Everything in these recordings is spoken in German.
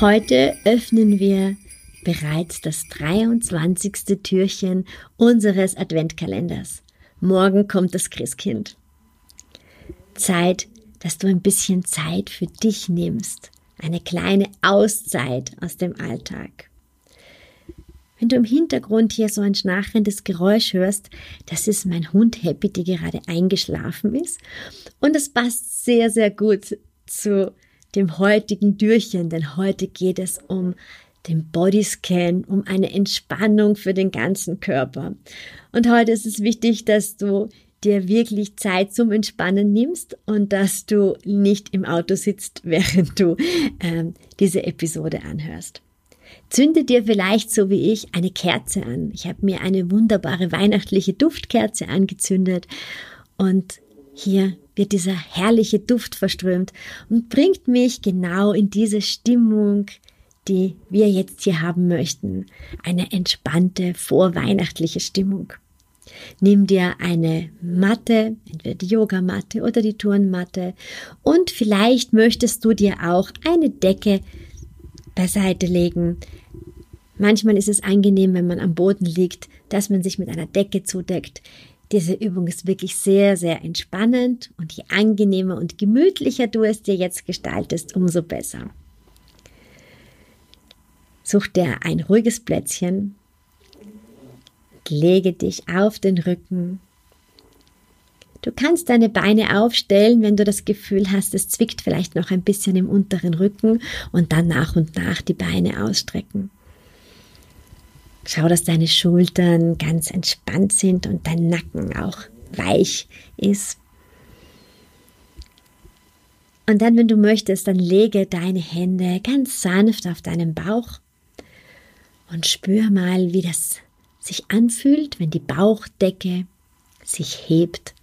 Heute öffnen wir bereits das 23. Türchen unseres Adventkalenders. Morgen kommt das Christkind. Zeit, dass du ein bisschen Zeit für dich nimmst. Eine kleine Auszeit aus dem Alltag. Wenn du im Hintergrund hier so ein schnarchendes Geräusch hörst, das ist mein Hund Happy, die gerade eingeschlafen ist. Und es passt sehr, sehr gut zu dem heutigen Türchen, denn heute geht es um den Bodyscan, um eine Entspannung für den ganzen Körper. Und heute ist es wichtig, dass du dir wirklich Zeit zum Entspannen nimmst und dass du nicht im Auto sitzt, während du ähm, diese Episode anhörst. Zünde dir vielleicht so wie ich eine Kerze an. Ich habe mir eine wunderbare weihnachtliche Duftkerze angezündet und hier wird dieser herrliche Duft verströmt und bringt mich genau in diese Stimmung, die wir jetzt hier haben möchten. Eine entspannte, vorweihnachtliche Stimmung. Nimm dir eine Matte, entweder die Yogamatte oder die Turnmatte und vielleicht möchtest du dir auch eine Decke beiseite legen. Manchmal ist es angenehm, wenn man am Boden liegt, dass man sich mit einer Decke zudeckt. Diese Übung ist wirklich sehr, sehr entspannend und je angenehmer und gemütlicher du es dir jetzt gestaltest, umso besser. Such dir ein ruhiges Plätzchen, lege dich auf den Rücken. Du kannst deine Beine aufstellen, wenn du das Gefühl hast, es zwickt vielleicht noch ein bisschen im unteren Rücken und dann nach und nach die Beine ausstrecken. Schau, dass deine Schultern ganz entspannt sind und dein Nacken auch weich ist. Und dann, wenn du möchtest, dann lege deine Hände ganz sanft auf deinen Bauch und spür mal, wie das sich anfühlt, wenn die Bauchdecke sich hebt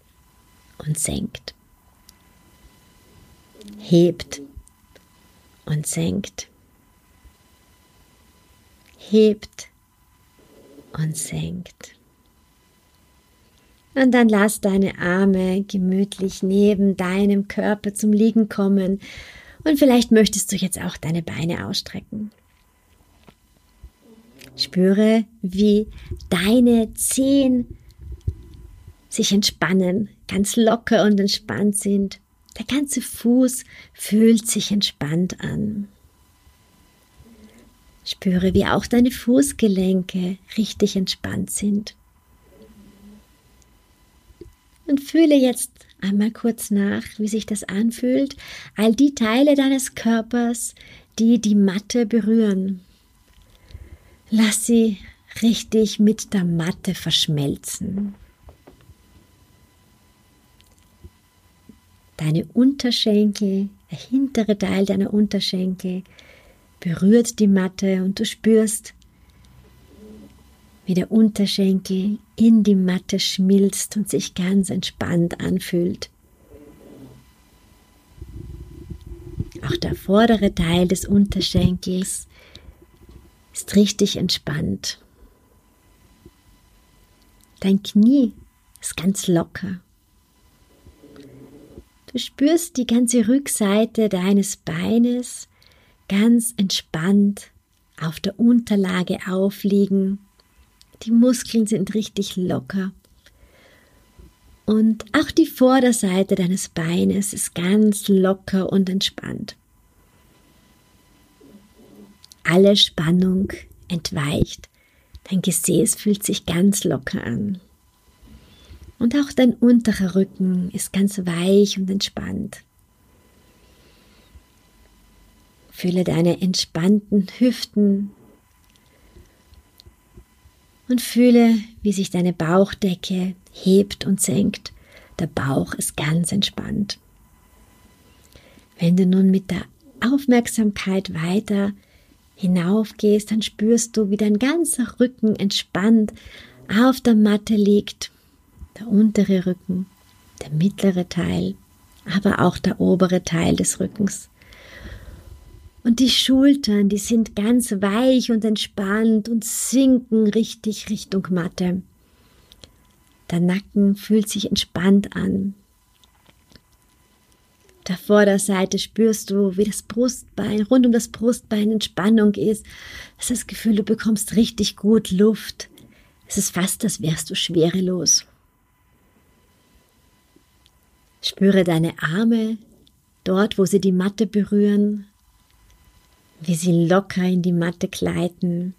und senkt. Hebt und senkt. Hebt und senkt. Und dann lass deine Arme gemütlich neben deinem Körper zum Liegen kommen. Und vielleicht möchtest du jetzt auch deine Beine ausstrecken. Spüre, wie deine Zehen sich entspannen, ganz locker und entspannt sind. Der ganze Fuß fühlt sich entspannt an. Spüre, wie auch deine Fußgelenke richtig entspannt sind. Und fühle jetzt einmal kurz nach, wie sich das anfühlt, all die Teile deines Körpers, die die Matte berühren. Lass sie richtig mit der Matte verschmelzen. Deine Unterschenkel, der hintere Teil deiner Unterschenkel, berührt die Matte und du spürst, wie der Unterschenkel in die Matte schmilzt und sich ganz entspannt anfühlt. Auch der vordere Teil des Unterschenkels ist richtig entspannt. Dein Knie ist ganz locker. Du spürst die ganze Rückseite deines Beines ganz entspannt auf der Unterlage aufliegen. Die Muskeln sind richtig locker. Und auch die Vorderseite deines Beines ist ganz locker und entspannt. Alle Spannung entweicht. Dein Gesäß fühlt sich ganz locker an. Und auch dein unterer Rücken ist ganz weich und entspannt. Fühle deine entspannten Hüften und fühle, wie sich deine Bauchdecke hebt und senkt. der Bauch ist ganz entspannt. Wenn du nun mit der Aufmerksamkeit weiter hinaufgehst, dann spürst du, wie dein ganzer Rücken entspannt auf der Matte liegt. Der untere Rücken, der mittlere Teil, aber auch der obere Teil des Rückens. Und die Schultern, die sind ganz weich und entspannt und sinken richtig Richtung Matte. Der Nacken fühlt sich entspannt an. Der Vorderseite spürst du, wie das Brustbein, rund um das Brustbein Entspannung ist. Es ist das Gefühl, du bekommst richtig gut Luft. Es ist fast, als wärst du schwerelos. Spüre deine Arme dort, wo sie die Matte berühren, wie sie locker in die Matte gleiten,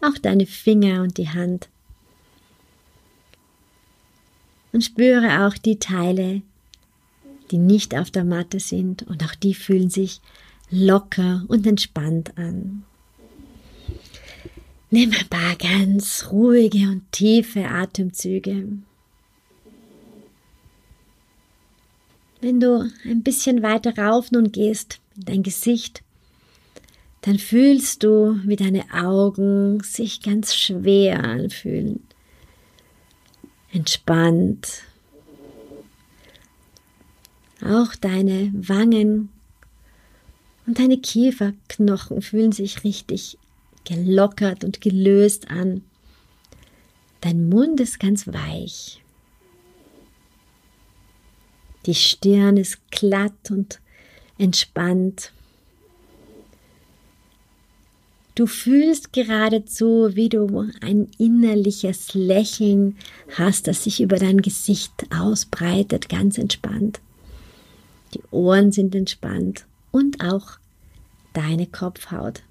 auch deine Finger und die Hand. Und spüre auch die Teile, die nicht auf der Matte sind und auch die fühlen sich locker und entspannt an. Nimm ein paar ganz ruhige und tiefe Atemzüge. Wenn du ein bisschen weiter rauf nun gehst in dein Gesicht, dann fühlst du, wie deine Augen sich ganz schwer anfühlen. Entspannt. Auch deine Wangen und deine Kieferknochen fühlen sich richtig gelockert und gelöst an. Dein Mund ist ganz weich. Die Stirn ist glatt und entspannt. Du fühlst geradezu, wie du ein innerliches Lächeln hast, das sich über dein Gesicht ausbreitet, ganz entspannt. Die Ohren sind entspannt und auch deine Kopfhaut.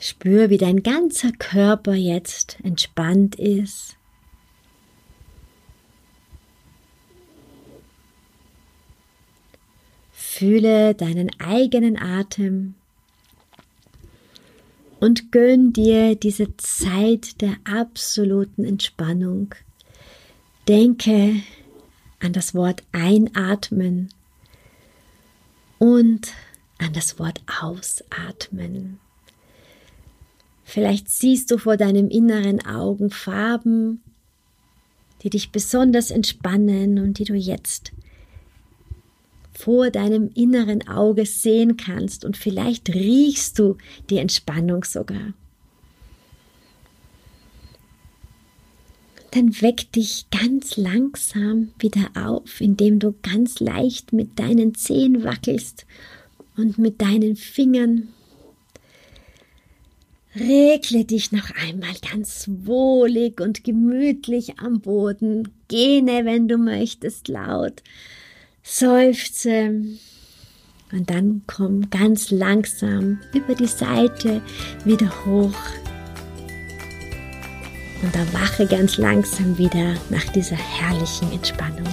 Spür, wie dein ganzer Körper jetzt entspannt ist. Fühle deinen eigenen Atem und gönn dir diese Zeit der absoluten Entspannung. Denke an das Wort einatmen und an das Wort ausatmen. Vielleicht siehst du vor deinem inneren Augen Farben, die dich besonders entspannen und die du jetzt vor deinem inneren Auge sehen kannst und vielleicht riechst du die Entspannung sogar. Dann weck dich ganz langsam wieder auf, indem du ganz leicht mit deinen Zehen wackelst und mit deinen Fingern. Regle dich noch einmal ganz wohlig und gemütlich am Boden. Gähne, wenn du möchtest, laut seufze und dann komm ganz langsam über die Seite wieder hoch und erwache ganz langsam wieder nach dieser herrlichen Entspannung.